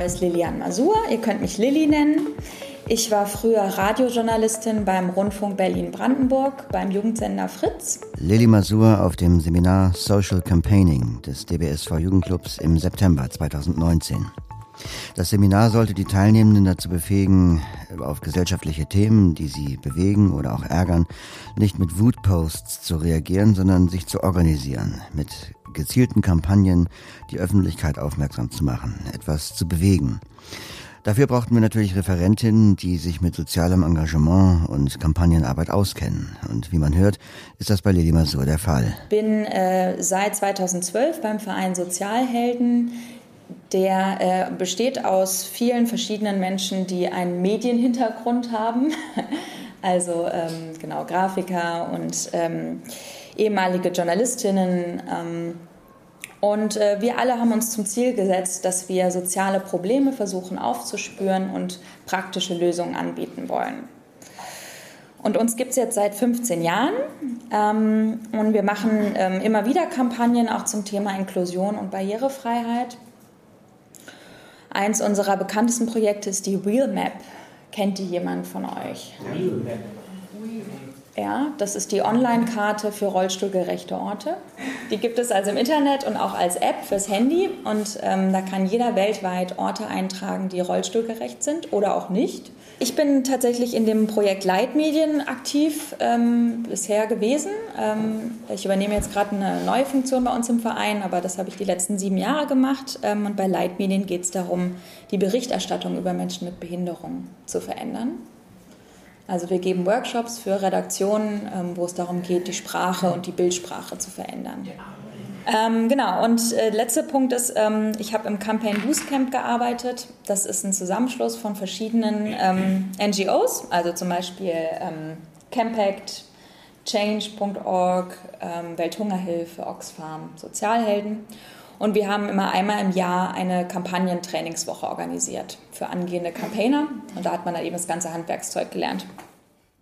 Name ist Lilian Masur. Ihr könnt mich Lilly nennen. Ich war früher Radiojournalistin beim Rundfunk Berlin-Brandenburg, beim Jugendsender Fritz. Lilly Masur auf dem Seminar Social Campaigning des DBSV Jugendclubs im September 2019. Das Seminar sollte die Teilnehmenden dazu befähigen, auf gesellschaftliche Themen, die sie bewegen oder auch ärgern, nicht mit Wutposts zu reagieren, sondern sich zu organisieren, mit gezielten Kampagnen die Öffentlichkeit aufmerksam zu machen, etwas zu bewegen. Dafür brauchten wir natürlich Referentinnen, die sich mit sozialem Engagement und Kampagnenarbeit auskennen. Und wie man hört, ist das bei Lili Masur der Fall. Ich bin äh, seit 2012 beim Verein Sozialhelden der äh, besteht aus vielen verschiedenen Menschen, die einen Medienhintergrund haben. Also ähm, genau Grafiker und ähm, ehemalige Journalistinnen. Ähm, und äh, wir alle haben uns zum Ziel gesetzt, dass wir soziale Probleme versuchen aufzuspüren und praktische Lösungen anbieten wollen. Und uns gibt es jetzt seit 15 Jahren ähm, und wir machen ähm, immer wieder Kampagnen auch zum Thema Inklusion und Barrierefreiheit. Eins unserer bekanntesten Projekte ist die Real Map. Kennt die jemand von euch? Real Map. Ja, das ist die Online-Karte für rollstuhlgerechte Orte. Die gibt es also im Internet und auch als App fürs Handy. Und ähm, da kann jeder weltweit Orte eintragen, die rollstuhlgerecht sind oder auch nicht. Ich bin tatsächlich in dem Projekt Leitmedien aktiv ähm, bisher gewesen. Ähm, ich übernehme jetzt gerade eine neue Funktion bei uns im Verein, aber das habe ich die letzten sieben Jahre gemacht. Ähm, und bei Leitmedien geht es darum, die Berichterstattung über Menschen mit Behinderung zu verändern. Also wir geben Workshops für Redaktionen, ähm, wo es darum geht, die Sprache und die Bildsprache zu verändern. Ähm, genau, und äh, letzter Punkt ist, ähm, ich habe im Campaign Boost Camp gearbeitet. Das ist ein Zusammenschluss von verschiedenen ähm, NGOs, also zum Beispiel ähm, Campact, Change.org, ähm, Welthungerhilfe, Oxfam, Sozialhelden. Und wir haben immer einmal im Jahr eine Kampagnentrainingswoche organisiert für angehende Campaigner. Und da hat man dann eben das ganze Handwerkszeug gelernt.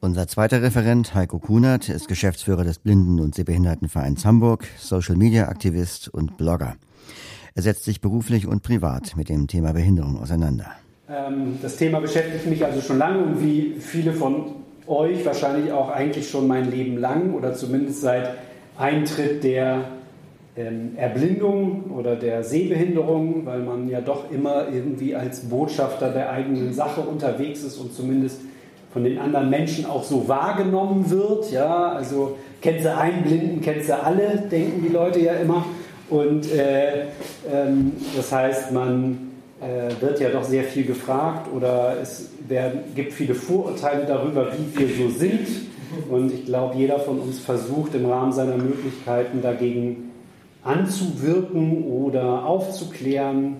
Unser zweiter Referent, Heiko Kunert, ist Geschäftsführer des Blinden- und Sehbehindertenvereins Hamburg, Social-Media-Aktivist und Blogger. Er setzt sich beruflich und privat mit dem Thema Behinderung auseinander. Ähm, das Thema beschäftigt mich also schon lange und wie viele von euch wahrscheinlich auch eigentlich schon mein Leben lang oder zumindest seit Eintritt der Erblindung oder der Sehbehinderung, weil man ja doch immer irgendwie als Botschafter der eigenen Sache unterwegs ist und zumindest von den anderen Menschen auch so wahrgenommen wird. Ja, also kennt sie einen Blinden, kennt sie alle, denken die Leute ja immer. Und äh, ähm, das heißt, man äh, wird ja doch sehr viel gefragt oder es werden, gibt viele Vorurteile darüber, wie wir so sind. Und ich glaube, jeder von uns versucht im Rahmen seiner Möglichkeiten dagegen anzuwirken oder aufzuklären.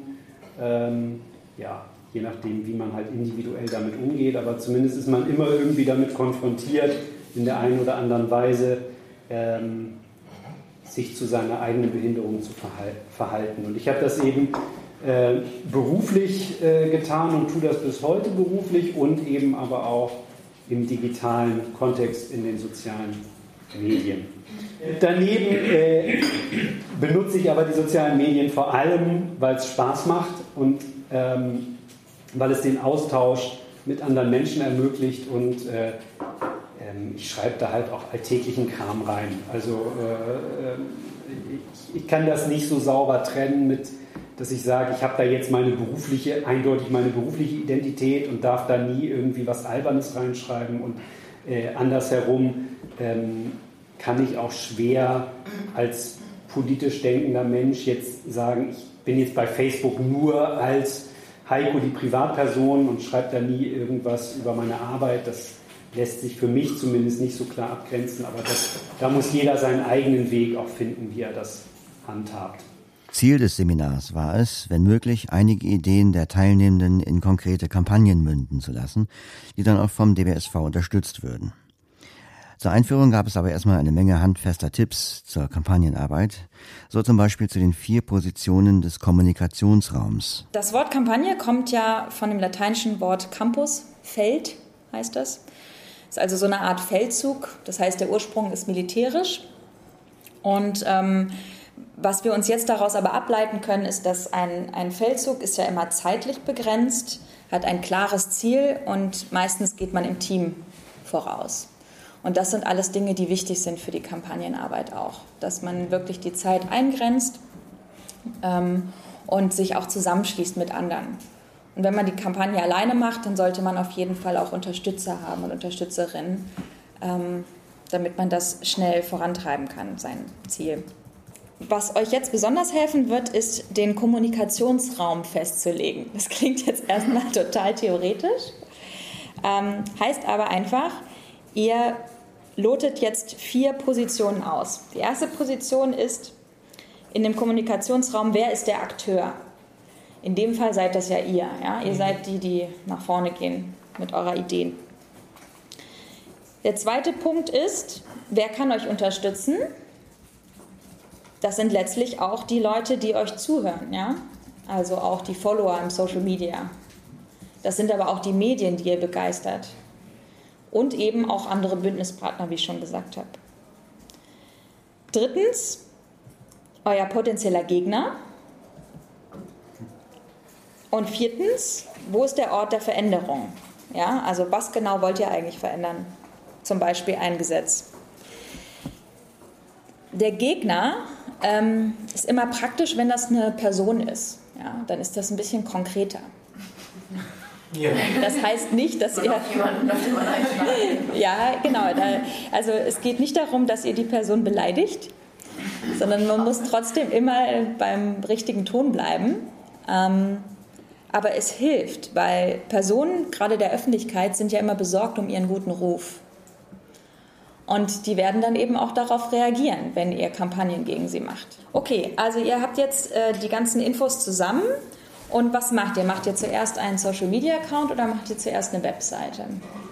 Ähm, ja, je nachdem, wie man halt individuell damit umgeht, aber zumindest ist man immer irgendwie damit konfrontiert, in der einen oder anderen Weise ähm, sich zu seiner eigenen Behinderung zu verhalten. Und ich habe das eben äh, beruflich äh, getan und tue das bis heute beruflich und eben aber auch im digitalen Kontext in den sozialen Medien. Daneben äh, benutze ich aber die sozialen Medien vor allem, weil es Spaß macht und ähm, weil es den Austausch mit anderen Menschen ermöglicht und äh, ähm, ich schreibe da halt auch alltäglichen Kram rein. Also äh, ich, ich, kann das nicht so sauber trennen mit, dass ich sage, ich habe da jetzt meine berufliche, eindeutig meine berufliche Identität und darf da nie irgendwie was Albernes reinschreiben und äh, andersherum ähm, kann ich auch schwer als politisch denkender Mensch jetzt sagen, ich bin jetzt bei Facebook nur als Heiko die Privatperson und schreibt da nie irgendwas über meine Arbeit. Das lässt sich für mich zumindest nicht so klar abgrenzen, aber das, da muss jeder seinen eigenen Weg auch finden, wie er das handhabt. Ziel des Seminars war es, wenn möglich, einige Ideen der Teilnehmenden in konkrete Kampagnen münden zu lassen, die dann auch vom DBSV unterstützt würden. Zur Einführung gab es aber erstmal eine Menge handfester Tipps zur Kampagnenarbeit, so zum Beispiel zu den vier Positionen des Kommunikationsraums. Das Wort Kampagne kommt ja von dem lateinischen Wort Campus, Feld heißt das. Das ist also so eine Art Feldzug, das heißt der Ursprung ist militärisch. Und ähm, Was wir uns jetzt daraus aber ableiten können, ist, dass ein, ein Feldzug ist ja immer zeitlich begrenzt, hat ein klares Ziel und meistens geht man im Team voraus. Und das sind alles Dinge, die wichtig sind für die Kampagnenarbeit auch, dass man wirklich die Zeit eingrenzt ähm, und sich auch zusammenschließt mit anderen. Und wenn man die Kampagne alleine macht, dann sollte man auf jeden Fall auch Unterstützer haben und Unterstützerinnen, ähm, damit man das schnell vorantreiben kann, sein Ziel. Was euch jetzt besonders helfen wird, ist, den Kommunikationsraum festzulegen. Das klingt jetzt erstmal total theoretisch, ähm, heißt aber einfach, ihr lotet jetzt vier Positionen aus. Die erste Position ist in dem Kommunikationsraum, wer ist der Akteur? In dem Fall seid das ja ihr. Ja? Ihr seid die, die nach vorne gehen mit eurer Ideen. Der zweite Punkt ist, wer kann euch unterstützen? Das sind letztlich auch die Leute, die euch zuhören, ja? Also auch die Follower im Social Media. Das sind aber auch die Medien, die ihr begeistert. Und eben auch andere Bündnispartner, wie ich schon gesagt habe. Drittens, euer potenzieller Gegner. Und viertens, wo ist der Ort der Veränderung? Ja, also was genau wollt ihr eigentlich verändern? Zum Beispiel ein Gesetz. Der Gegner ähm, ist immer praktisch, wenn das eine Person ist. Ja, dann ist das ein bisschen konkreter. Ja. Das heißt nicht, dass ihr. ja, genau. Da, also es geht nicht darum, dass ihr die Person beleidigt, sondern man muss trotzdem immer beim richtigen Ton bleiben. Ähm, aber es hilft, weil Personen, gerade der Öffentlichkeit, sind ja immer besorgt um ihren guten Ruf. Und die werden dann eben auch darauf reagieren, wenn ihr Kampagnen gegen sie macht. Okay, also ihr habt jetzt äh, die ganzen Infos zusammen. Und was macht ihr? Macht ihr zuerst einen Social Media Account oder macht ihr zuerst eine Webseite?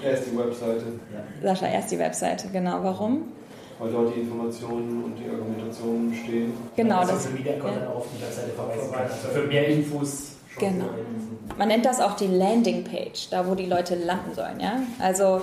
Erst die Webseite. Ja. Sascha, erst die Webseite, genau. Warum? Weil dort die Informationen und die Argumentationen stehen. Genau. Das Social Media Account ja. auf die Webseite verweisen kann. Also für mehr Infos. Genau. Man nennt das auch die Landing Page, da wo die Leute landen sollen. Ja? Also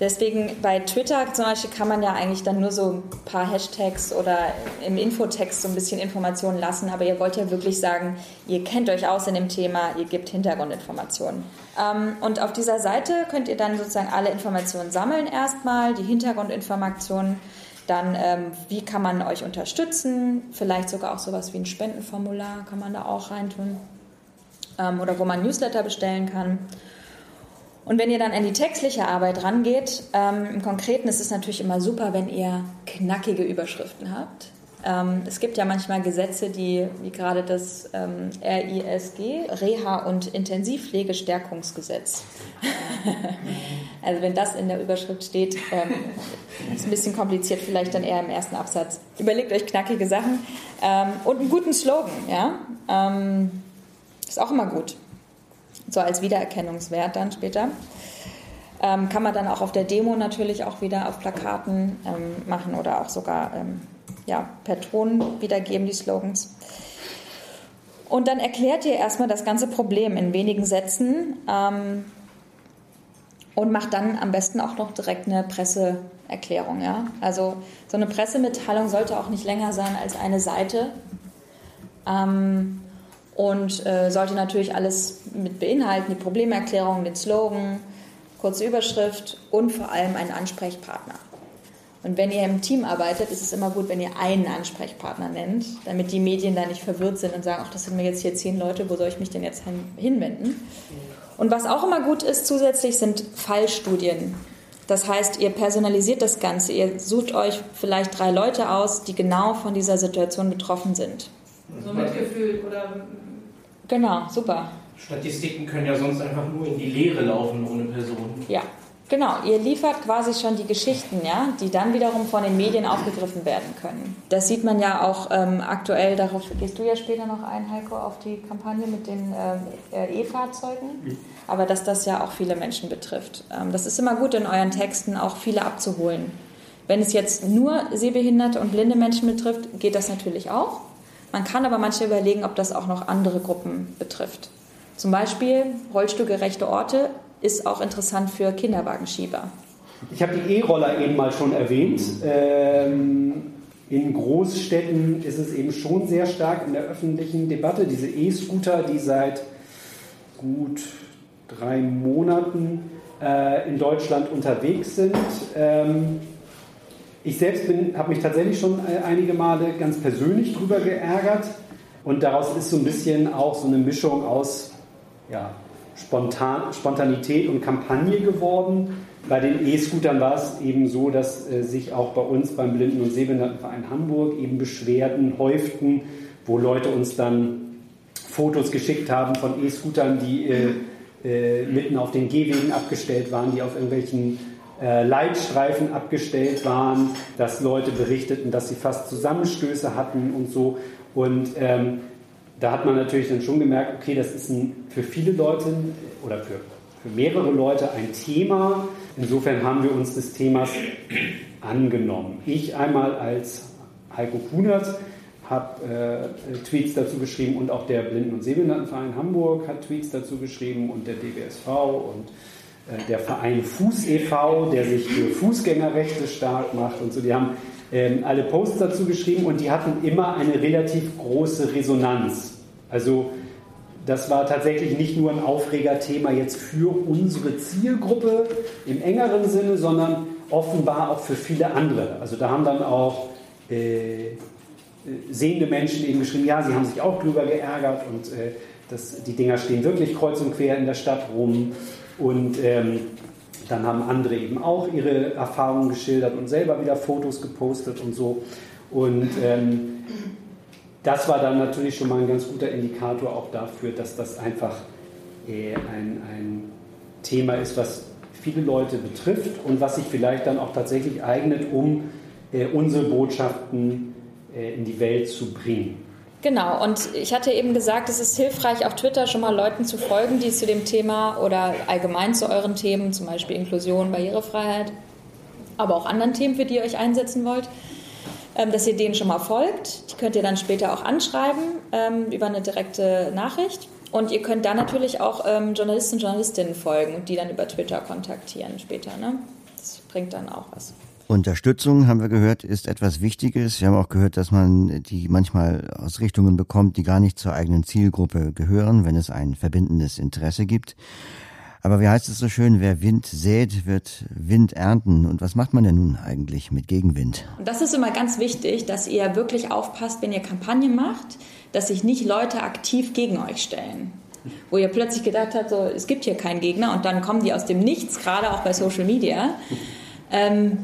Deswegen bei Twitter zum Beispiel kann man ja eigentlich dann nur so ein paar Hashtags oder im Infotext so ein bisschen Informationen lassen, aber ihr wollt ja wirklich sagen, ihr kennt euch aus in dem Thema, ihr gebt Hintergrundinformationen. Ähm, und auf dieser Seite könnt ihr dann sozusagen alle Informationen sammeln erstmal, die Hintergrundinformationen, dann ähm, wie kann man euch unterstützen, vielleicht sogar auch sowas wie ein Spendenformular kann man da auch reintun ähm, oder wo man Newsletter bestellen kann. Und wenn ihr dann an die textliche Arbeit rangeht, ähm, im Konkreten ist es natürlich immer super, wenn ihr knackige Überschriften habt. Ähm, es gibt ja manchmal Gesetze, die, wie gerade das ähm, RISG, Reha- und Intensivpflegestärkungsgesetz. also wenn das in der Überschrift steht, ähm, ist ein bisschen kompliziert, vielleicht dann eher im ersten Absatz. Überlegt euch knackige Sachen ähm, und einen guten Slogan, ja. Ähm, ist auch immer gut so als Wiedererkennungswert dann später. Ähm, kann man dann auch auf der Demo natürlich auch wieder auf Plakaten ähm, machen oder auch sogar ähm, ja, per Ton wiedergeben, die Slogans. Und dann erklärt ihr erstmal das ganze Problem in wenigen Sätzen ähm, und macht dann am besten auch noch direkt eine Presseerklärung. Ja? Also so eine Pressemitteilung sollte auch nicht länger sein als eine Seite. Ähm, und äh, sollte natürlich alles mit beinhalten, die Problemerklärung, den Slogan, kurze Überschrift und vor allem einen Ansprechpartner. Und wenn ihr im Team arbeitet, ist es immer gut, wenn ihr einen Ansprechpartner nennt, damit die Medien da nicht verwirrt sind und sagen, ach, das sind mir jetzt hier zehn Leute, wo soll ich mich denn jetzt hinwenden? Und was auch immer gut ist zusätzlich, sind Fallstudien. Das heißt, ihr personalisiert das Ganze, ihr sucht euch vielleicht drei Leute aus, die genau von dieser Situation betroffen sind. So Mitgefühl oder Genau, super. Statistiken können ja sonst einfach nur in die Leere laufen ohne Person. Ja, genau. Ihr liefert quasi schon die Geschichten, ja, die dann wiederum von den Medien aufgegriffen werden können. Das sieht man ja auch ähm, aktuell, darauf gehst du ja später noch ein, Heiko, auf die Kampagne mit den äh, E-Fahrzeugen. Mhm. Aber dass das ja auch viele Menschen betrifft. Ähm, das ist immer gut in euren Texten auch viele abzuholen. Wenn es jetzt nur sehbehinderte und blinde Menschen betrifft, geht das natürlich auch. Man kann aber manchmal überlegen, ob das auch noch andere Gruppen betrifft. Zum Beispiel rollstuhlgerechte Orte ist auch interessant für Kinderwagenschieber. Ich habe die E-Roller eben mal schon erwähnt. Ähm, in Großstädten ist es eben schon sehr stark in der öffentlichen Debatte. Diese E-Scooter, die seit gut drei Monaten äh, in Deutschland unterwegs sind. Ähm, ich selbst habe mich tatsächlich schon äh, einige Male ganz persönlich drüber geärgert und daraus ist so ein bisschen auch so eine Mischung aus ja, Spontan, Spontanität und Kampagne geworden. Bei den E-Scootern war es eben so, dass äh, sich auch bei uns beim Blinden- und Sehbehindertenverein Hamburg eben Beschwerden häuften, wo Leute uns dann Fotos geschickt haben von E-Scootern, die äh, äh, mitten auf den Gehwegen abgestellt waren, die auf irgendwelchen Leitstreifen abgestellt waren, dass Leute berichteten, dass sie fast Zusammenstöße hatten und so. Und ähm, da hat man natürlich dann schon gemerkt, okay, das ist ein, für viele Leute oder für, für mehrere Leute ein Thema. Insofern haben wir uns des Themas angenommen. Ich einmal als Heiko Kunert habe äh, Tweets dazu geschrieben und auch der Blinden- und Sehbehindertenverein Hamburg hat Tweets dazu geschrieben und der DBSV und äh, der Verein Fuß e.V., der sich für Fußgängerrechte stark macht und so. Die haben ähm, alle Posts dazu geschrieben und die hatten immer eine relativ große Resonanz. Also das war tatsächlich nicht nur ein Aufregerthema jetzt für unsere Zielgruppe im engeren Sinne, sondern offenbar auch für viele andere. Also da haben dann auch äh, sehende Menschen eben geschrieben, ja, sie haben sich auch drüber geärgert und äh, das, die Dinger stehen wirklich kreuz und quer in der Stadt rum. Und ähm, dann haben andere eben auch ihre Erfahrungen geschildert und selber wieder Fotos gepostet und so. Und ähm, das war dann natürlich schon mal ein ganz guter Indikator auch dafür, dass das einfach äh, ein, ein Thema ist, was viele Leute betrifft und was sich vielleicht dann auch tatsächlich eignet, um äh, unsere Botschaften äh, in die Welt zu bringen. Genau, und ich hatte eben gesagt, es ist hilfreich, auf Twitter schon mal Leuten zu folgen, die zu dem Thema oder allgemein zu euren Themen, zum Beispiel Inklusion, Barrierefreiheit, aber auch anderen Themen, für die ihr euch einsetzen wollt, ähm, dass ihr denen schon mal folgt. Die könnt ihr dann später auch anschreiben ähm, über eine direkte Nachricht. Und ihr könnt dann natürlich auch ähm, Journalisten und Journalistinnen folgen und die dann über Twitter kontaktieren später. Ne? Das bringt dann auch was. Unterstützung, haben wir gehört, ist etwas Wichtiges. Wir haben auch gehört, dass man die manchmal aus Richtungen bekommt, die gar nicht zur eigenen Zielgruppe gehören, wenn es ein verbindendes Interesse gibt. Aber wie heißt es so schön, wer Wind sät, wird Wind ernten. Und was macht man denn nun eigentlich mit Gegenwind? Und das ist immer ganz wichtig, dass ihr wirklich aufpasst, wenn ihr Kampagne macht, dass sich nicht Leute aktiv gegen euch stellen. Wo ihr plötzlich gedacht habt, so, es gibt hier keinen Gegner und dann kommen die aus dem Nichts, gerade auch bei Social Media. Ähm,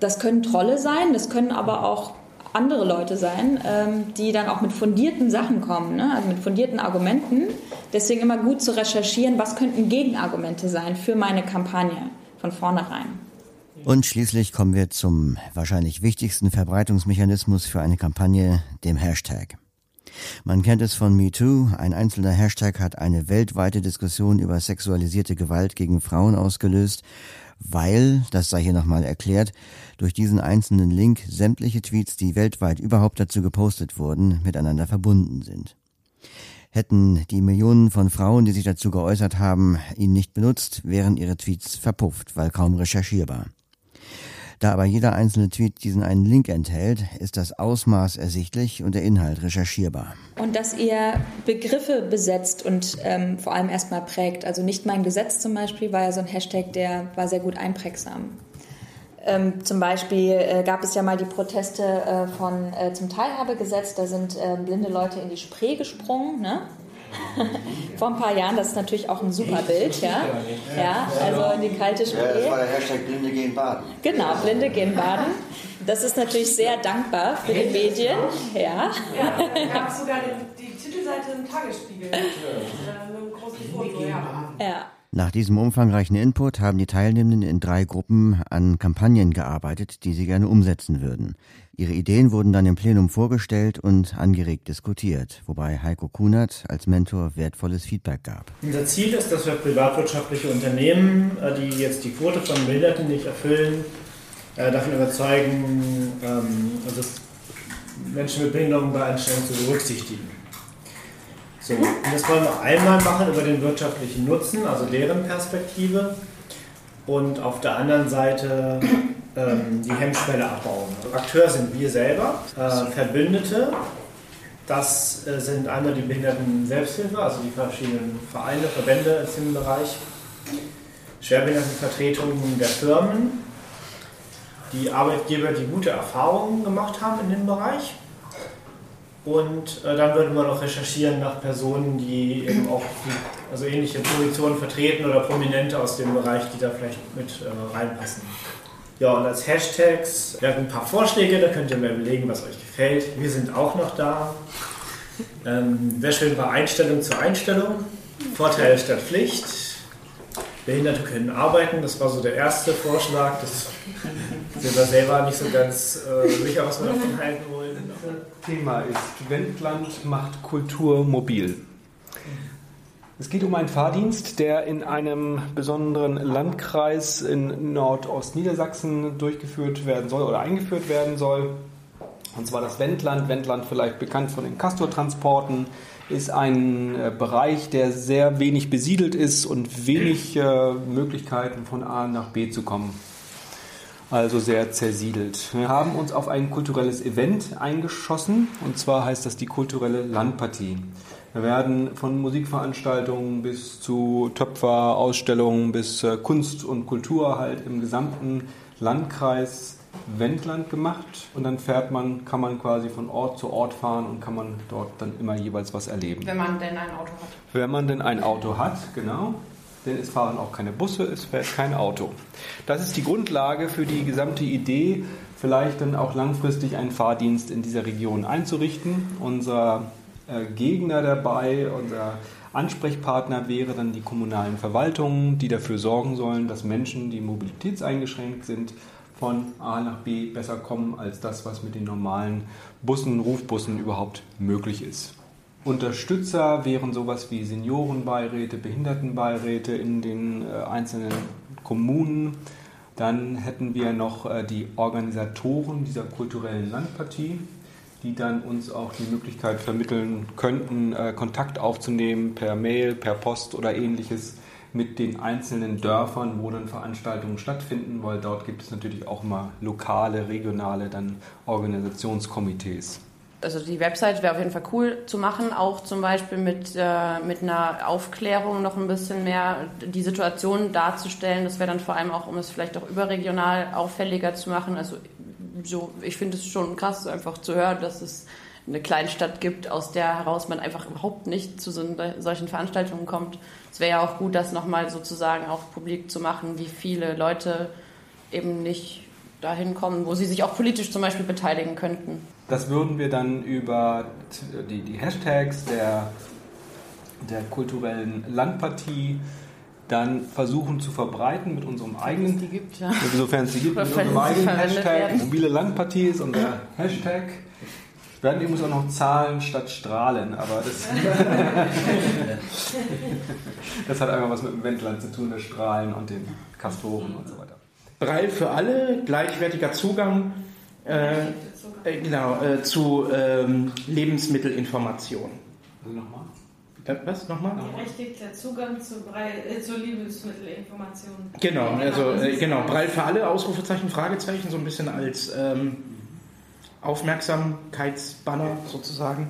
das können Trolle sein, das können aber auch andere Leute sein, ähm, die dann auch mit fundierten Sachen kommen, ne? also mit fundierten Argumenten. Deswegen immer gut zu recherchieren, was könnten Gegenargumente sein für meine Kampagne von vornherein. Und schließlich kommen wir zum wahrscheinlich wichtigsten Verbreitungsmechanismus für eine Kampagne, dem Hashtag. Man kennt es von MeToo. Ein einzelner Hashtag hat eine weltweite Diskussion über sexualisierte Gewalt gegen Frauen ausgelöst weil, das sei hier nochmal erklärt, durch diesen einzelnen Link sämtliche Tweets, die weltweit überhaupt dazu gepostet wurden, miteinander verbunden sind. Hätten die Millionen von Frauen, die sich dazu geäußert haben, ihn nicht benutzt, wären ihre Tweets verpufft, weil kaum recherchierbar. Da aber jeder einzelne Tweet diesen einen Link enthält, ist das Ausmaß ersichtlich und der Inhalt recherchierbar. Und dass ihr Begriffe besetzt und ähm, vor allem erstmal prägt. Also nicht mein Gesetz zum Beispiel war ja so ein Hashtag, der war sehr gut einprägsam. Ähm, zum Beispiel äh, gab es ja mal die Proteste äh, von äh, zum Teilhabegesetz, da sind äh, blinde Leute in die Spree gesprungen. Ne? Vor ein paar Jahren, das ist natürlich auch ein super Bild, ja. Ja, also in die kalte Spree. Ja, das war der Hashtag Blinde gehen baden. Genau, Blinde gehen baden. Das ist natürlich sehr dankbar für die Medien, ja. Ja, da gab es sogar die, die Titelseite im Tagesspiegel. Äh, mit einem großen Foto, ja. Ja. Nach diesem umfangreichen Input haben die Teilnehmenden in drei Gruppen an Kampagnen gearbeitet, die sie gerne umsetzen würden. Ihre Ideen wurden dann im Plenum vorgestellt und angeregt diskutiert, wobei Heiko Kunert als Mentor wertvolles Feedback gab. Unser Ziel ist, dass wir privatwirtschaftliche Unternehmen, äh, die jetzt die Quote von Behinderten nicht erfüllen, äh, davon überzeugen, ähm, also Menschen mit Behinderung bei Einstellungen zu berücksichtigen. So, und das wollen wir einmal machen über den wirtschaftlichen Nutzen, also deren Perspektive. Und auf der anderen Seite ähm, die Hemmschwelle abbauen. Akteur sind wir selber, äh, Verbündete. Das äh, sind einmal die Behinderten Selbsthilfe, also die verschiedenen Vereine, Verbände im Bereich, Schwerbehindertenvertretungen der Firmen, die Arbeitgeber, die gute Erfahrungen gemacht haben in dem Bereich. Und äh, dann würden wir noch recherchieren nach Personen, die eben auch die, also ähnliche Positionen vertreten oder Prominente aus dem Bereich, die da vielleicht mit äh, reinpassen. Ja, und als Hashtags, wir haben ein paar Vorschläge, da könnt ihr mir überlegen, was euch gefällt. Wir sind auch noch da. Ähm, Wäre schön war Einstellung zur Einstellung. Vorteil statt Pflicht. Behinderte können arbeiten, das war so der erste Vorschlag. Das sind wir selber nicht so ganz äh, sicher, was wir davon halten wollen. Thema ist Wendland macht Kultur mobil. Es geht um einen Fahrdienst, der in einem besonderen Landkreis in Nordostniedersachsen durchgeführt werden soll oder eingeführt werden soll. Und zwar das Wendland. Wendland vielleicht bekannt von den Castortransporten ist ein äh, Bereich, der sehr wenig besiedelt ist und wenig äh, Möglichkeiten von A nach B zu kommen. Also sehr zersiedelt. Wir haben uns auf ein kulturelles Event eingeschossen und zwar heißt das die kulturelle Landpartie. Wir werden von Musikveranstaltungen bis zu Töpferausstellungen bis äh, Kunst und Kultur halt im gesamten Landkreis Wendland gemacht und dann fährt man, kann man quasi von Ort zu Ort fahren und kann man dort dann immer jeweils was erleben. Wenn man denn ein Auto hat. Wenn man denn ein Auto hat, genau. Denn es fahren auch keine Busse, es fährt kein Auto. Das ist die Grundlage für die gesamte Idee, vielleicht dann auch langfristig einen Fahrdienst in dieser Region einzurichten. Unser Gegner dabei, unser Ansprechpartner wäre dann die kommunalen Verwaltungen, die dafür sorgen sollen, dass Menschen, die mobilitätseingeschränkt sind, von A nach B besser kommen als das, was mit den normalen Bussen, Rufbussen überhaupt möglich ist. Unterstützer wären sowas wie Seniorenbeiräte, Behindertenbeiräte in den äh, einzelnen Kommunen. Dann hätten wir noch äh, die Organisatoren dieser kulturellen Landpartie, die dann uns auch die Möglichkeit vermitteln könnten, äh, Kontakt aufzunehmen per Mail, per Post oder ähnliches mit den einzelnen Dörfern, wo dann Veranstaltungen stattfinden, weil dort gibt es natürlich auch immer lokale, regionale dann Organisationskomitees. Also die Website wäre auf jeden Fall cool zu machen, auch zum Beispiel mit, äh, mit einer Aufklärung noch ein bisschen mehr die Situation darzustellen. Das wäre dann vor allem auch, um es vielleicht auch überregional auffälliger zu machen. Also so, ich finde es schon krass, einfach zu hören, dass es eine Kleinstadt gibt, aus der heraus man einfach überhaupt nicht zu so, solchen Veranstaltungen kommt. Es wäre ja auch gut, das nochmal sozusagen auch publik zu machen, wie viele Leute eben nicht dahin kommen, wo sie sich auch politisch zum Beispiel beteiligen könnten. Das würden wir dann über die, die Hashtags der, der kulturellen Landpartie dann versuchen zu verbreiten mit unserem eigenen, die gibt, ja. insofern es die gibt, mit unserem eigenen Hashtag. Werden. Mobile Landpartie ist unser Hashtag. Werden übrigens auch noch Zahlen statt Strahlen, aber das, das hat einfach was mit dem Wendland zu tun, der Strahlen und den Kastoren und so weiter. Braille für alle, gleichwertiger Zugang, äh, äh, genau, äh, zu ähm, Lebensmittelinformation. Also nochmal? Was? Nochmal? Berechtigter Zugang zu, Braille, äh, zu Lebensmittelinformation. Genau, also äh, genau, Braille für alle, Ausrufezeichen, Fragezeichen, so ein bisschen als ähm, Aufmerksamkeitsbanner sozusagen.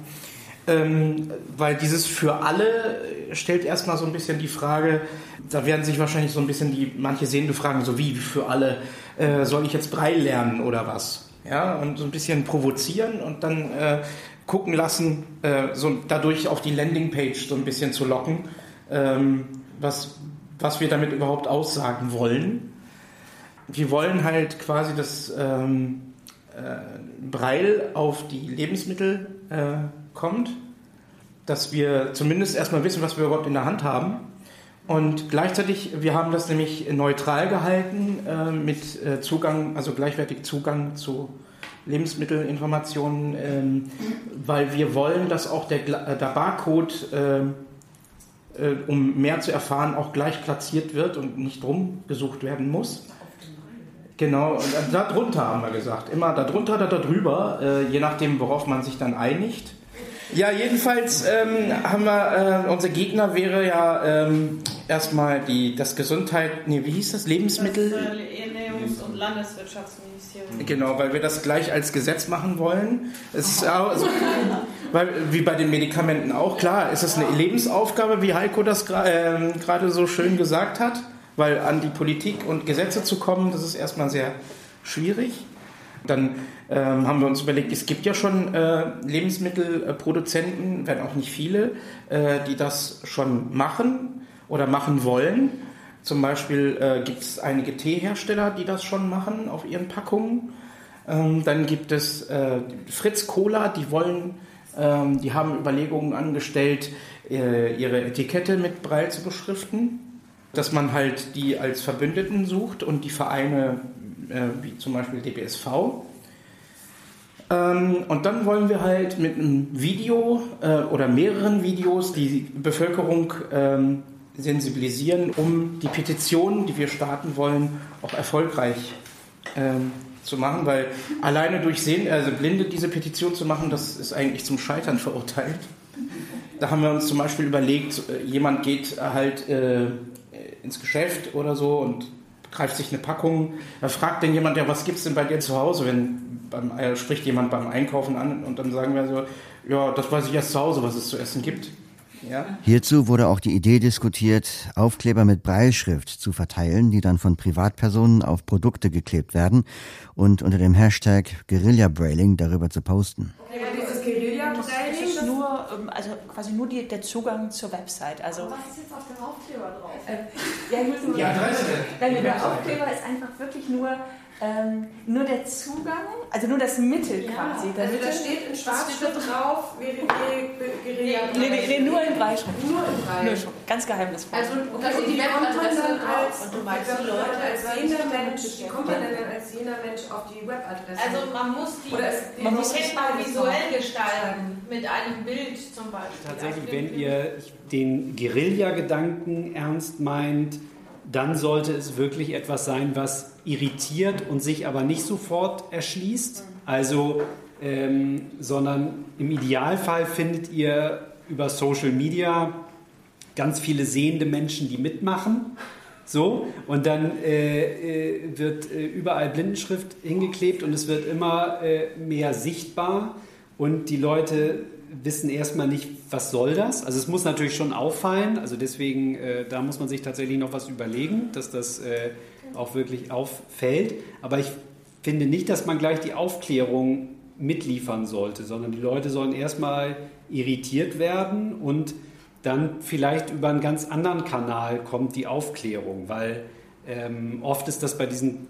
Ähm, weil dieses für alle stellt erstmal so ein bisschen die Frage, da werden sich wahrscheinlich so ein bisschen die, manche Sehende fragen, so wie für alle, äh, soll ich jetzt Brei lernen oder was? Ja, und so ein bisschen provozieren und dann äh, gucken lassen, äh, so dadurch auf die Landingpage so ein bisschen zu locken, ähm, was, was wir damit überhaupt aussagen wollen. Wir wollen halt quasi das ähm, äh, Breil auf die Lebensmittel äh, kommt, dass wir zumindest erstmal wissen, was wir überhaupt in der Hand haben. Und gleichzeitig, wir haben das nämlich neutral gehalten äh, mit äh, Zugang, also gleichwertig Zugang zu Lebensmittelinformationen, ähm, weil wir wollen, dass auch der, äh, der Barcode, äh, äh, um mehr zu erfahren, auch gleich platziert wird und nicht rumgesucht werden muss. Genau, und drunter haben wir gesagt. Immer da drunter oder da drüber, äh, je nachdem, worauf man sich dann einigt. Ja, jedenfalls ähm, haben wir, äh, unser Gegner wäre ja ähm, erstmal die, das Gesundheit, nee, wie hieß das, Lebensmittel? Das, äh, Verteidigungs- und Landeswirtschaftsministerium. Genau, weil wir das gleich als Gesetz machen wollen. Es ist auch, so, weil, wie bei den Medikamenten auch, klar, ist es eine Lebensaufgabe, wie Heiko das äh, gerade so schön gesagt hat, weil an die Politik und Gesetze zu kommen, das ist erstmal sehr schwierig. Dann ähm, haben wir uns überlegt, es gibt ja schon äh, Lebensmittelproduzenten, wenn auch nicht viele, äh, die das schon machen oder machen wollen. Zum Beispiel äh, gibt es einige Teehersteller, die das schon machen auf ihren Packungen. Ähm, dann gibt es äh, Fritz Cola, die wollen, ähm, die haben Überlegungen angestellt, äh, ihre Etikette mit Braille zu beschriften, dass man halt die als Verbündeten sucht und die Vereine äh, wie zum Beispiel DBSV. Ähm, und dann wollen wir halt mit einem Video äh, oder mehreren Videos die Bevölkerung ähm, sensibilisieren, um die Petition, die wir starten wollen, auch erfolgreich ähm, zu machen, weil alleine durch Sehen, also Blinde diese Petition zu machen, das ist eigentlich zum Scheitern verurteilt. Da haben wir uns zum Beispiel überlegt, äh, jemand geht halt äh, ins Geschäft oder so und greift sich eine Packung. Da fragt denn jemand, ja, was gibt es denn bei dir zu Hause, wenn beim, äh, spricht jemand beim Einkaufen an und dann sagen wir so, ja, das weiß ich erst zu Hause, was es zu essen gibt. Ja. Hierzu wurde auch die Idee diskutiert, Aufkleber mit Breilschrift zu verteilen, die dann von Privatpersonen auf Produkte geklebt werden und unter dem Hashtag Guerilla Brailing darüber zu posten. Okay, dieses Guerilla Brailing ist nur, ähm, also quasi nur die, der Zugang zur Website. Also, was ist jetzt auf dem Aufkleber drauf? Äh, ja, nur, ja, Nein, der Aufkleber ist einfach wirklich nur ähm, nur der Zugang, also nur das Mittel quasi. Ja, also da steht in Schwarzschrift drauf, nee, nee, nee, nur in Breitschrift. Nur in Breitschrift. Ganz geheimnisvoll. Also, okay, also die Webadresse dann als, und du meinst die Leute als sehender Mensch, wie kommt man denn dann als sehender Mensch auf die Webadresse? Also man muss die, Oder es, man muss mal visuell gestalten, mit einem Bild zum Beispiel. Tatsächlich, wenn ihr den Guerilla-Gedanken ernst meint, dann sollte es wirklich etwas sein, was irritiert und sich aber nicht sofort erschließt. Also, ähm, sondern im Idealfall findet ihr über Social Media ganz viele sehende Menschen, die mitmachen. So, und dann äh, äh wird äh, überall Blindenschrift hingeklebt und es wird immer äh, mehr sichtbar und die Leute wissen erstmal nicht, was soll das. Also es muss natürlich schon auffallen, also deswegen, äh, da muss man sich tatsächlich noch was überlegen, dass das äh, auch wirklich auffällt. Aber ich finde nicht, dass man gleich die Aufklärung mitliefern sollte, sondern die Leute sollen erstmal irritiert werden und dann vielleicht über einen ganz anderen Kanal kommt die Aufklärung, weil ähm, oft ist das bei diesen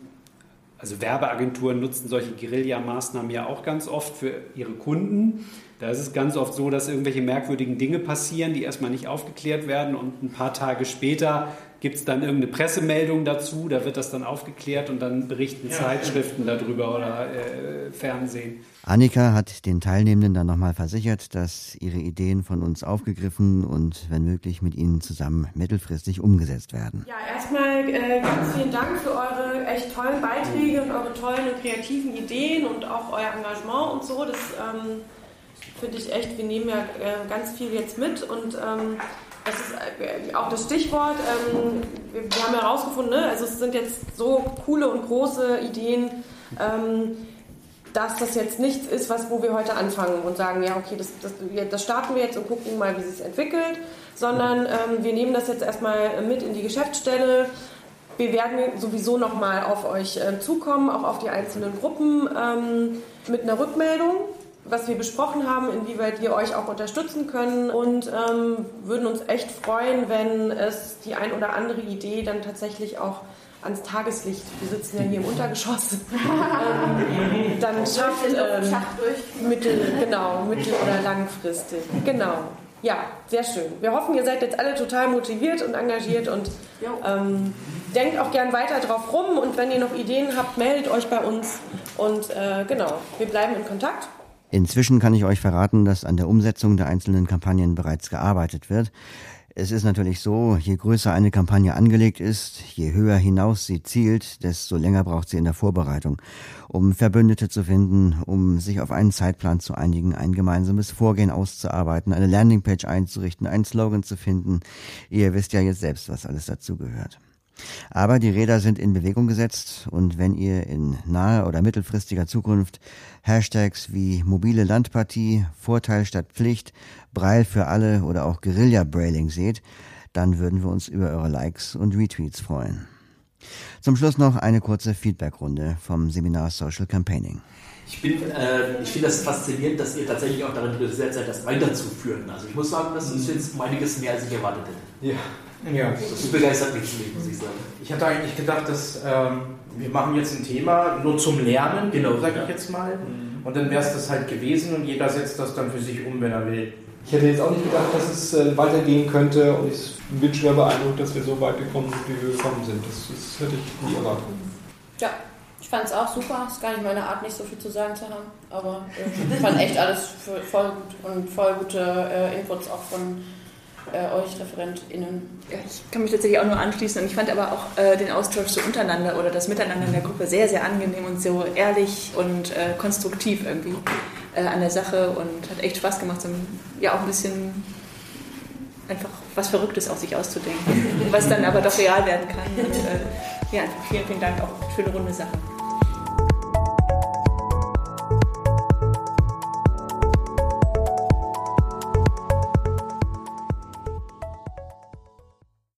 also Werbeagenturen nutzen solche Guerilla-Maßnahmen ja auch ganz oft für ihre Kunden. Da ist es ganz oft so, dass irgendwelche merkwürdigen Dinge passieren, die erstmal nicht aufgeklärt werden und ein paar Tage später gibt es dann irgendeine Pressemeldung dazu, da wird das dann aufgeklärt und dann berichten ja. Zeitschriften darüber oder äh, Fernsehen. Annika hat den Teilnehmenden dann nochmal versichert, dass ihre Ideen von uns aufgegriffen und wenn möglich mit ihnen zusammen mittelfristig umgesetzt werden. Ja, erstmal äh, ganz vielen Dank für eure echt tollen Beiträge und eure tollen und kreativen Ideen und auch euer Engagement und so. Das ähm, finde ich echt, wir nehmen ja äh, ganz viel jetzt mit und ähm, das ist äh, auch das Stichwort. Ähm, wir, wir, haben herausgefunden, ne, also es sind jetzt so coole und große Ideen, ähm, dass das jetzt nichts ist, was, wo wir heute anfangen und sagen, ja, okay, das, das, das starten wir jetzt und gucken mal, wie es sich entwickelt, sondern ähm, wir nehmen das jetzt erstmal mit in die Geschäftsstelle. Wir werden sowieso nochmal auf euch äh, zukommen, auch auf die einzelnen Gruppen ähm, mit einer Rückmeldung was wir besprochen haben, inwieweit wir euch auch unterstützen können und ähm, würden uns echt freuen, wenn es die ein oder andere Idee dann tatsächlich auch ans Tageslicht, wir sitzen ja hier im Untergeschoss, ähm, dann schafft ähm, mittel, genau, mittel- oder langfristig. Genau. Ja, sehr schön. Wir hoffen, ihr seid jetzt alle total motiviert und engagiert und ähm, denkt auch gern weiter drauf rum und wenn ihr noch Ideen habt, meldet euch bei uns und äh, genau, wir bleiben in Kontakt. Inzwischen kann ich euch verraten, dass an der Umsetzung der einzelnen Kampagnen bereits gearbeitet wird. Es ist natürlich so, je größer eine Kampagne angelegt ist, je höher hinaus sie zielt, desto länger braucht sie in der Vorbereitung, um Verbündete zu finden, um sich auf einen Zeitplan zu einigen, ein gemeinsames Vorgehen auszuarbeiten, eine Landingpage einzurichten, einen Slogan zu finden. Ihr wisst ja jetzt selbst, was alles dazugehört. Aber die Räder sind in Bewegung gesetzt und wenn ihr in naher oder mittelfristiger Zukunft Hashtags wie mobile Landpartie, Vorteil statt Pflicht, Breil für alle oder auch Guerilla-Brailing seht, dann würden wir uns über eure Likes und Retweets freuen. Zum Schluss noch eine kurze Feedbackrunde vom Seminar Social Campaigning. Ich, äh, ich finde das faszinierend, dass ihr tatsächlich auch darin interessiert seid, das weiterzuführen. Also ich muss sagen, das ist jetzt einiges mehr, als ich erwartet hätte. Ja. Ja. Das begeistert mich muss ich sagen. Ich hatte eigentlich gedacht, dass ähm, wir machen jetzt ein Thema nur zum Lernen, genau, sage ich jetzt mal. Mhm. Und dann wäre es das halt gewesen und jeder setzt das dann für sich um, wenn er will. Ich hätte jetzt auch nicht gedacht, dass es äh, weitergehen könnte und ich bin schwer beeindruckt, dass wir so weit gekommen sind, wie wir gekommen sind. Das, das hätte ich nie erwartet. Ja, ich fand es auch super. Ist gar nicht meine Art, nicht so viel zu sagen zu haben. Aber äh, ich fand echt alles voll gut und voll gute äh, Inputs auch von äh, euch ReferentInnen. Ja, ich kann mich tatsächlich auch nur anschließen und ich fand aber auch äh, den Austausch so untereinander oder das Miteinander in der Gruppe sehr, sehr angenehm und so ehrlich und äh, konstruktiv irgendwie äh, an der Sache und hat echt Spaß gemacht, so ja auch ein bisschen einfach was Verrücktes auf sich auszudenken, was dann aber doch real werden kann. Und, äh, ja, vielen, vielen Dank auch eine runde Sache.